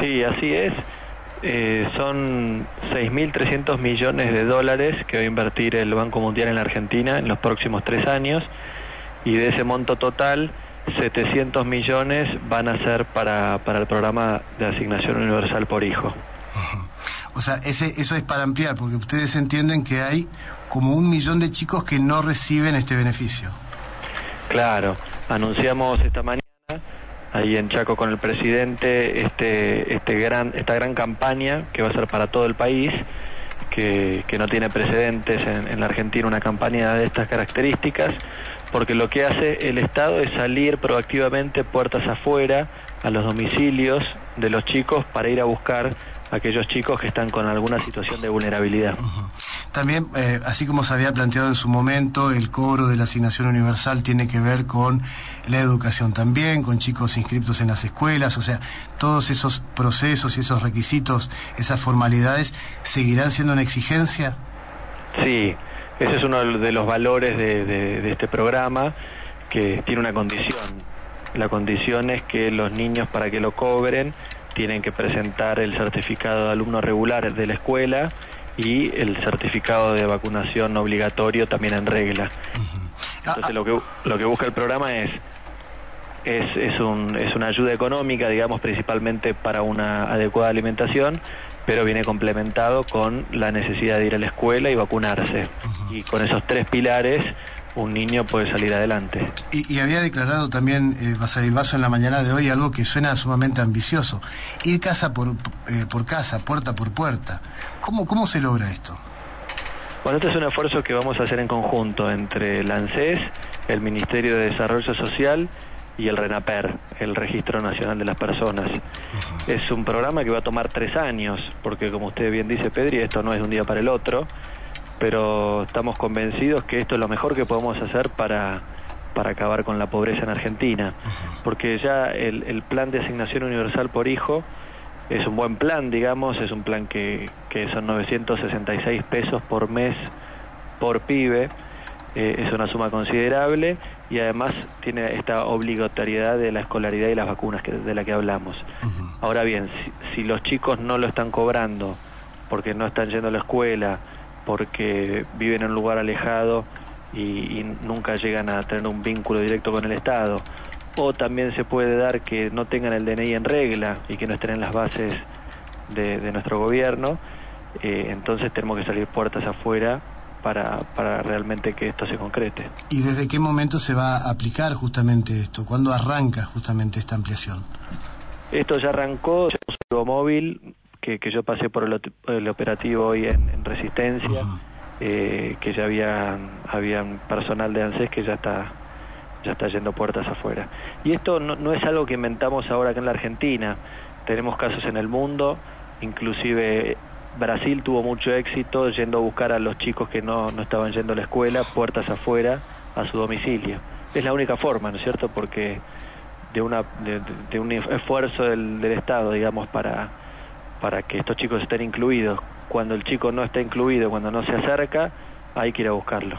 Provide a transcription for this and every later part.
Sí, así es. Eh, son 6.300 millones de dólares que va a invertir el Banco Mundial en la Argentina en los próximos tres años y de ese monto total 700 millones van a ser para, para el programa de asignación universal por hijo. O sea, ese, eso es para ampliar, porque ustedes entienden que hay como un millón de chicos que no reciben este beneficio. Claro, anunciamos esta mañana ahí en Chaco con el presidente este, este gran, esta gran campaña que va a ser para todo el país, que, que no tiene precedentes en, en la Argentina una campaña de estas características, porque lo que hace el Estado es salir proactivamente puertas afuera a los domicilios de los chicos para ir a buscar aquellos chicos que están con alguna situación de vulnerabilidad. También, eh, así como se había planteado en su momento, el cobro de la asignación universal tiene que ver con la educación también, con chicos inscriptos en las escuelas, o sea, todos esos procesos y esos requisitos, esas formalidades, ¿seguirán siendo una exigencia? Sí, ese es uno de los valores de, de, de este programa, que tiene una condición. La condición es que los niños para que lo cobren tienen que presentar el certificado de alumno regular de la escuela y el certificado de vacunación obligatorio también en regla. Entonces lo que, lo que busca el programa es, es, es, un, es una ayuda económica, digamos, principalmente para una adecuada alimentación, pero viene complementado con la necesidad de ir a la escuela y vacunarse. Y con esos tres pilares un niño puede salir adelante. Y, y había declarado también eh, Vaso en la mañana de hoy algo que suena sumamente ambicioso, ir casa por, eh, por casa, puerta por puerta. ¿Cómo, ¿Cómo se logra esto? Bueno, este es un esfuerzo que vamos a hacer en conjunto entre el ANSES, el Ministerio de Desarrollo Social y el RENAPER, el Registro Nacional de las Personas. Uh -huh. Es un programa que va a tomar tres años, porque como usted bien dice, Pedri, esto no es de un día para el otro pero estamos convencidos que esto es lo mejor que podemos hacer para, para acabar con la pobreza en Argentina, porque ya el, el, plan de asignación universal por hijo es un buen plan, digamos, es un plan que, que son 966 pesos por mes por pibe, eh, es una suma considerable y además tiene esta obligatoriedad de la escolaridad y las vacunas que, de la que hablamos. Uh -huh. Ahora bien, si, si los chicos no lo están cobrando porque no están yendo a la escuela, porque viven en un lugar alejado y, y, nunca llegan a tener un vínculo directo con el Estado. O también se puede dar que no tengan el DNI en regla y que no estén en las bases de, de nuestro gobierno. Eh, entonces tenemos que salir puertas afuera para, para realmente que esto se concrete. ¿Y desde qué momento se va a aplicar justamente esto? ¿Cuándo arranca justamente esta ampliación? Esto ya arrancó, ya móvil que, que yo pasé por el, el operativo hoy en, en Resistencia, eh, que ya había, había personal de ANSES que ya está ya está yendo puertas afuera. Y esto no, no, es algo que inventamos ahora acá en la Argentina, tenemos casos en el mundo, inclusive Brasil tuvo mucho éxito yendo a buscar a los chicos que no, no estaban yendo a la escuela, puertas afuera, a su domicilio. Es la única forma, ¿no es cierto? Porque de, una, de, de un esfuerzo del, del Estado, digamos, para para que estos chicos estén incluidos. Cuando el chico no está incluido, cuando no se acerca, hay que ir a buscarlo.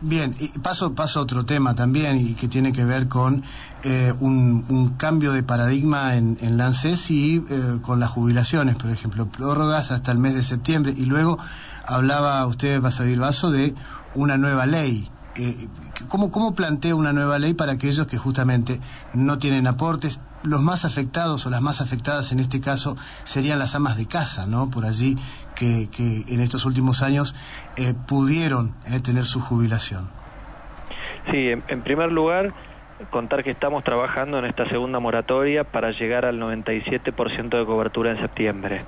Bien, y paso, paso a otro tema también y que tiene que ver con eh, un, cambio de paradigma en, en y eh, con las jubilaciones, por ejemplo, prórrogas hasta el mes de septiembre y luego hablaba usted, Basabil Vaso, de una nueva ley. Eh, ¿cómo, ¿Cómo plantea una nueva ley para aquellos que justamente no tienen aportes? Los más afectados o las más afectadas en este caso serían las amas de casa, ¿no? Por allí que, que en estos últimos años eh, pudieron eh, tener su jubilación. Sí, en, primer lugar, contar que estamos trabajando en esta segunda moratoria para llegar al 97% de cobertura en septiembre.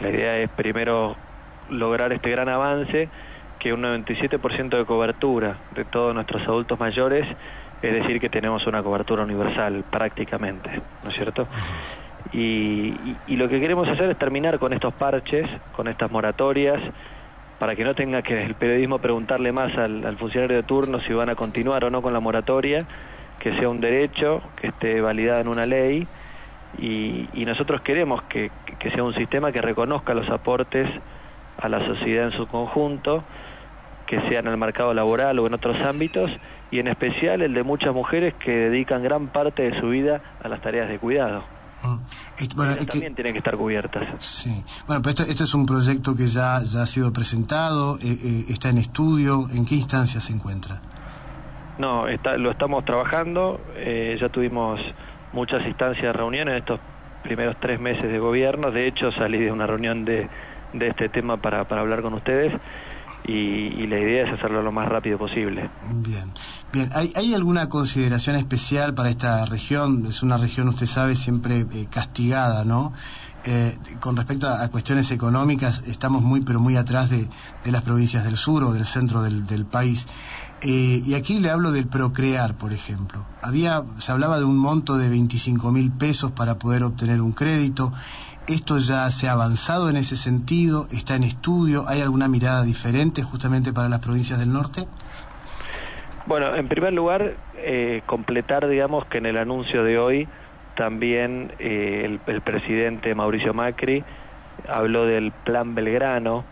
La idea es primero lograr este gran avance, que un 97% de cobertura de todos nuestros adultos mayores es decir que tenemos una cobertura universal prácticamente, ¿no es cierto? Y, y, y, lo que queremos hacer es terminar con estos parches, con estas moratorias, para que no tenga que el periodismo preguntarle más al, al funcionario de turno si van a continuar o no con la moratoria, que sea un derecho, que esté validada en una ley, y, y nosotros queremos que, que sea un sistema que reconozca los aportes a la sociedad en su conjunto, que sea en el mercado laboral o en otros ámbitos, y en especial el de muchas mujeres que dedican gran parte de su vida a las tareas de cuidado. Mm. Bueno, también tienen que estar cubiertas. Sí. Bueno, pero esto, es un proyecto que ya, ya ha sido presentado, eh, eh, está en estudio. ¿En qué instancia se encuentra? No, está, lo estamos trabajando. Eh, ya tuvimos muchas instancias de reuniones en estos primeros tres meses de gobierno. De hecho, salí de una reunión de, de este tema para, para hablar con ustedes y, la idea es hacerlo lo más rápido posible. Bien, bien. ¿Hay, ¿Hay, alguna consideración especial para esta región? Es una región, usted sabe, siempre eh, castigada, ¿no? Eh, con respecto a, cuestiones económicas, estamos muy, pero muy atrás de, las provincias del sur o del centro del, del país. Eh, y aquí le hablo del procrear, por ejemplo. Había, se hablaba de un monto de 25 mil pesos para poder obtener un crédito. ¿Esto ya se ha avanzado en ese sentido? ¿Está en estudio? ¿Hay alguna mirada diferente justamente para las provincias del norte? Bueno, en primer lugar, eh, completar, digamos, que en el anuncio de hoy también eh, el, el, presidente Mauricio Macri habló del Plan Belgrano,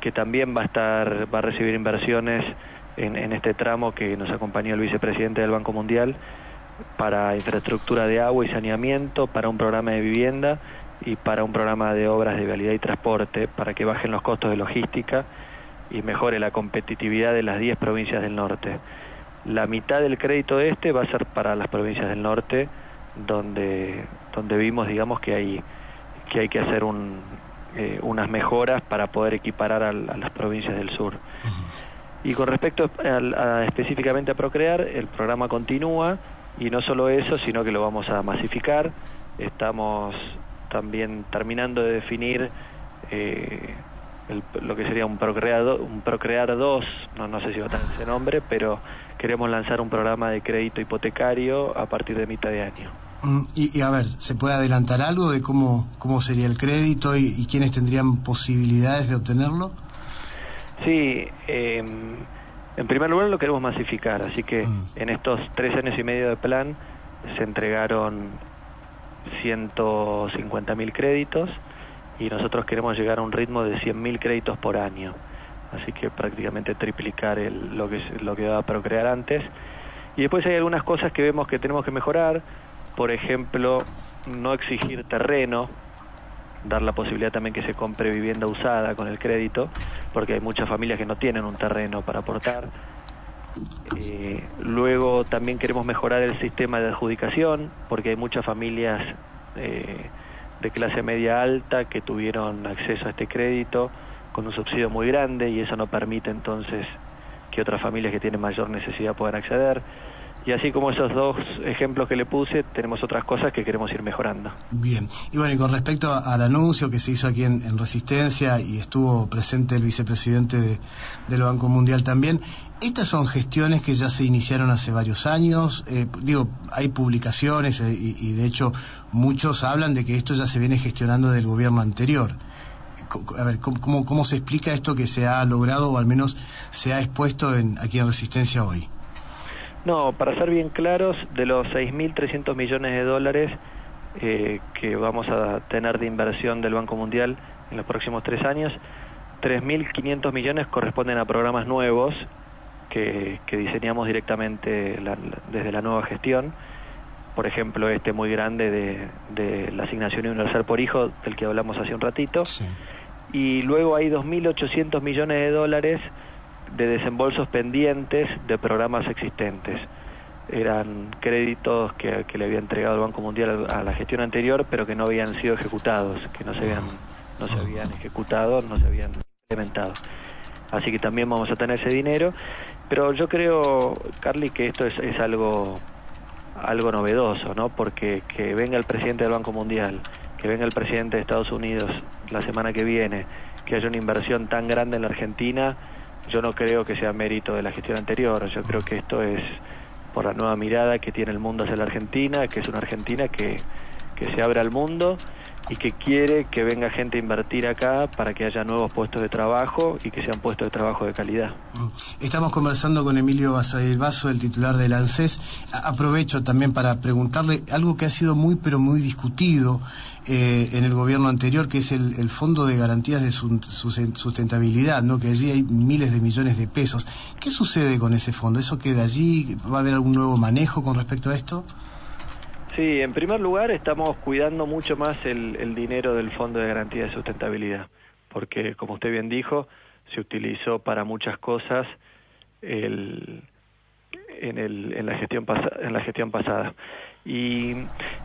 que también va a estar, va a recibir inversiones en, en este tramo que nos acompañó el vicepresidente del Banco Mundial para infraestructura de agua y saneamiento, para un programa de vivienda y para un programa de obras de vialidad y transporte para que bajen los costos de logística y mejore la competitividad de las 10 provincias del norte. La mitad del crédito de este va a ser para las provincias del norte, donde, donde vimos, digamos, que hay que, hay que hacer un, eh, unas mejoras para poder equiparar a, las provincias del sur. Y con respecto a, específicamente a Procrear, el programa continúa y no solo eso, sino que lo vamos a masificar. Estamos también terminando de definir eh, lo que sería un Procrear, un Procrear 2, no, no sé si va a tener ese nombre, pero queremos lanzar un programa de crédito hipotecario a partir de mitad de año. Mm, y, a ver, ¿se puede adelantar algo de cómo, cómo sería el crédito y, quiénes tendrían posibilidades de obtenerlo? Sí, em, en primer lugar lo queremos masificar, así que mm. en estos tres años y medio de plan se entregaron 150.000 créditos y nosotros queremos llegar a un ritmo de 100.000 créditos por año. Así que prácticamente triplicar lo, que, lo que va a procrear antes. Y después hay algunas cosas que vemos que tenemos que mejorar. Por ejemplo, no exigir terreno, dar la posibilidad también que se compre vivienda usada con el crédito, porque hay muchas familias que no tienen un terreno para aportar eh, luego también queremos mejorar el sistema de adjudicación, porque hay muchas familias eh, de clase media alta que tuvieron acceso a este crédito con un subsidio muy grande y eso no permite entonces que otras familias que tienen mayor necesidad puedan acceder. Y así como esos dos ejemplos que le puse, tenemos otras cosas que queremos ir mejorando. Bien. Y bueno, y con respecto al anuncio que se hizo aquí en, Resistencia y estuvo presente el vicepresidente del Banco Mundial también, estas son gestiones que ya se iniciaron hace varios años. Eh, digo, hay publicaciones eh, y, de hecho muchos hablan de que esto ya se viene gestionando del gobierno anterior. A ver, ¿cómo, cómo se explica esto que se ha logrado o al menos se ha expuesto en, aquí en Resistencia hoy? No, para ser bien claros, de los 6.300 millones de dólares eh, que vamos a tener de inversión del Banco Mundial en los próximos tres años, 3.500 millones corresponden a programas nuevos que, diseñamos directamente desde la nueva gestión. Por ejemplo, este muy grande de, la asignación universal por hijo, del que hablamos hace un ratito. Y luego hay 2.800 millones de dólares de desembolsos pendientes de programas existentes. Eran créditos que, le había entregado el Banco Mundial a la gestión anterior, pero que no habían sido ejecutados, que no se habían, no se habían ejecutado, no se habían implementado. Así que también vamos a tener ese dinero. Pero yo creo, Carly, que esto es, es algo, algo novedoso, ¿no? Porque que venga el presidente del Banco Mundial, que venga el presidente de Estados Unidos la semana que viene, que haya una inversión tan grande en la Argentina, yo no creo que sea mérito de la gestión anterior, yo creo que esto es por la nueva mirada que tiene el mundo hacia la Argentina, que es una Argentina que, que se abre al mundo y que quiere que venga gente a invertir acá para que haya nuevos puestos de trabajo y que sean puestos de trabajo de calidad. Mm. Estamos conversando con Emilio Basavilbaso, el titular del ANSES. Aprovecho también para preguntarle algo que ha sido muy pero muy discutido eh, en el gobierno anterior, que es el, Fondo de Garantías de Sustentabilidad, ¿no? que allí hay miles de millones de pesos. ¿Qué sucede con ese fondo? ¿Eso queda allí? ¿Va a haber algún nuevo manejo con respecto a esto? Sí, en primer lugar estamos cuidando mucho más el, dinero del Fondo de Garantía de Sustentabilidad, porque como usted bien dijo, se utilizó para muchas cosas el, en, el, en, la gestión en la gestión pasada. Y,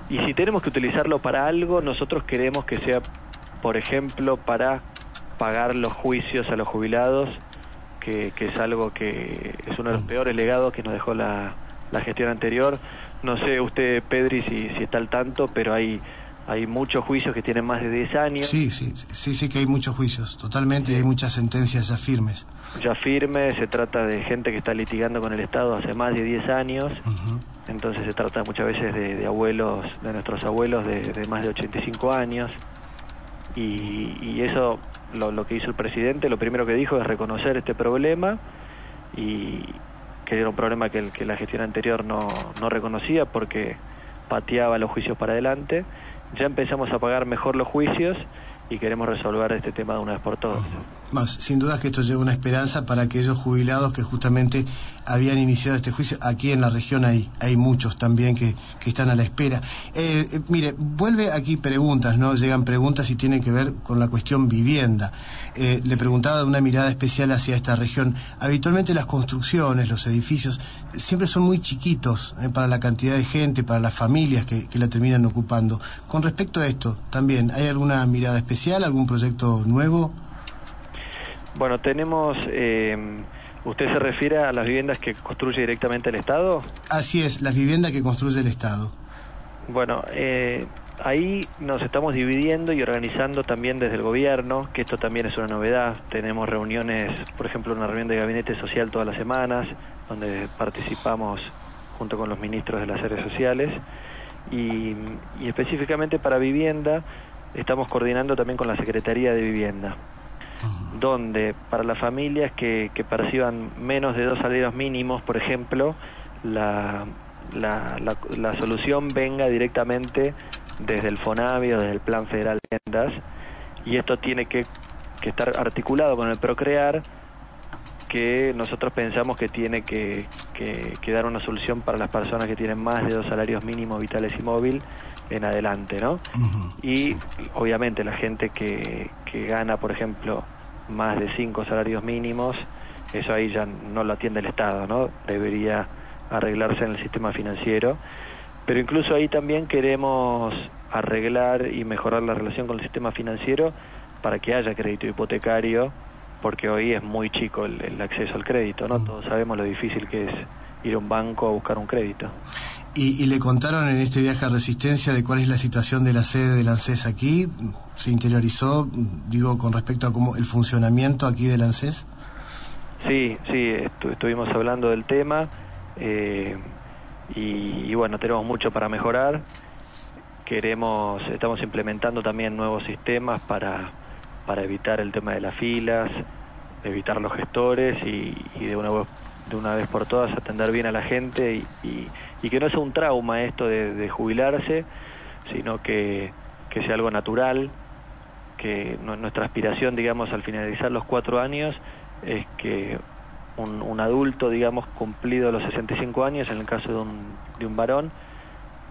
y si tenemos que utilizarlo para algo, nosotros queremos que sea, por ejemplo, para pagar los juicios a los jubilados, que, que es algo que es uno de los peores legados que nos dejó la, la gestión anterior. No sé usted, Pedri, si, si está al tanto, pero hay hay muchos juicios que tienen más de 10 años. Sí, sí, sí, sí que hay muchos juicios, totalmente, hay muchas sentencias ya firmes. Ya firmes, se trata de gente que está litigando con el Estado hace más de 10 años, entonces se trata muchas veces de, abuelos, de nuestros abuelos de, más de 85 años, y, y eso, lo, lo, que hizo el presidente, lo primero que dijo es reconocer este problema y que era un problema que, el, que la gestión anterior no, no reconocía porque pateaba los juicios para adelante. Ya empezamos a pagar mejor los juicios y queremos resolver este tema de una vez por todas. Más, sin duda que esto lleva una esperanza para aquellos jubilados que justamente habían iniciado este juicio. Aquí en la región hay, hay muchos también que, que están a la espera. Eh, eh, mire, vuelve aquí preguntas, ¿no? Llegan preguntas y tienen que ver con la cuestión vivienda. Eh, le preguntaba de una mirada especial hacia esta región. Habitualmente las construcciones, los edificios, siempre son muy chiquitos para la cantidad de gente, para las familias que, que la terminan ocupando. Con respecto a esto, también, ¿hay alguna mirada especial, algún proyecto nuevo? Bueno, tenemos... Eh, ¿Usted se refiere a las viviendas que construye directamente el Estado? Así es, las viviendas que construye el Estado. Bueno, eh, ahí nos estamos dividiendo y organizando también desde el gobierno, que esto también es una novedad. Tenemos reuniones, por ejemplo, una reunión de gabinete social todas las semanas, donde participamos junto con los ministros de las áreas sociales. Y, y específicamente para vivienda, estamos coordinando también con la Secretaría de Vivienda donde para las familias que, que perciban menos de dos salarios mínimos, por ejemplo, la, la, la, solución venga directamente desde el FONAVI o desde el Plan Federal de Viviendas, y esto tiene que, que estar articulado con el Procrear, que nosotros pensamos que tiene que, que, dar una solución para las personas que tienen más de dos salarios mínimos vitales y móvil en adelante, ¿no? Y obviamente la gente que, que gana, por ejemplo, más de cinco salarios mínimos, eso ahí ya no lo atiende el Estado, ¿no? Debería arreglarse en el sistema financiero. Pero incluso ahí también queremos arreglar y mejorar la relación con el sistema financiero para que haya crédito hipotecario, porque hoy es muy chico el, acceso al crédito, ¿no? Todos sabemos lo difícil que es ir a un banco a buscar un crédito. ¿Y, le contaron en este viaje a Resistencia de cuál es la situación de la sede del ANSES aquí? ¿Se interiorizó, digo, con respecto a cómo el funcionamiento aquí del ANSES? Sí, sí, estuvimos hablando del tema eh, y, bueno, tenemos mucho para mejorar. Queremos, estamos implementando también nuevos sistemas para, para evitar el tema de las filas, evitar los gestores y, de, una, de una vez por todas atender bien a la gente y y que no sea un trauma esto de, jubilarse, sino que, sea algo natural, que nuestra aspiración, digamos, al finalizar los cuatro años es que un, adulto, digamos, cumplido los 65 años, en el caso de un, de un varón,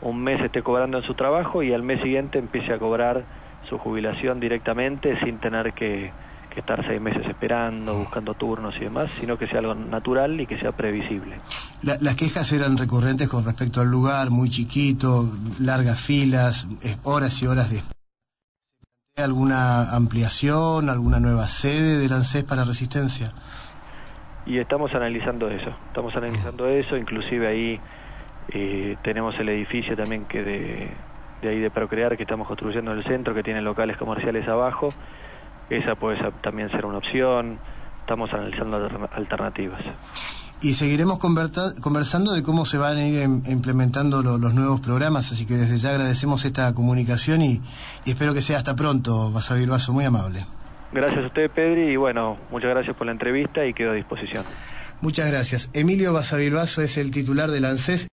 un mes esté cobrando en su trabajo y al mes siguiente empiece a cobrar su jubilación directamente sin tener que, que estar seis meses esperando, buscando turnos y demás, sino que sea algo natural y que sea previsible. las quejas eran recurrentes con respecto al lugar, muy chiquito, largas filas, horas y horas de alguna ampliación, alguna nueva sede del ANSES para Resistencia? Y estamos analizando eso, estamos analizando eso, inclusive ahí eh, tenemos el edificio también que de, de ahí de Procrear que estamos construyendo en el centro, que tiene locales comerciales abajo, esa puede también ser una opción. Estamos analizando alternativas. Y seguiremos conversando de cómo se van a ir implementando los nuevos programas, así que desde ya agradecemos esta comunicación y, espero que sea hasta pronto, Basavilbaso, muy amable. Gracias a usted, Pedri, y bueno, muchas gracias por la entrevista y quedo a disposición. Muchas gracias. Emilio Basavilbaso es el titular del ANSES.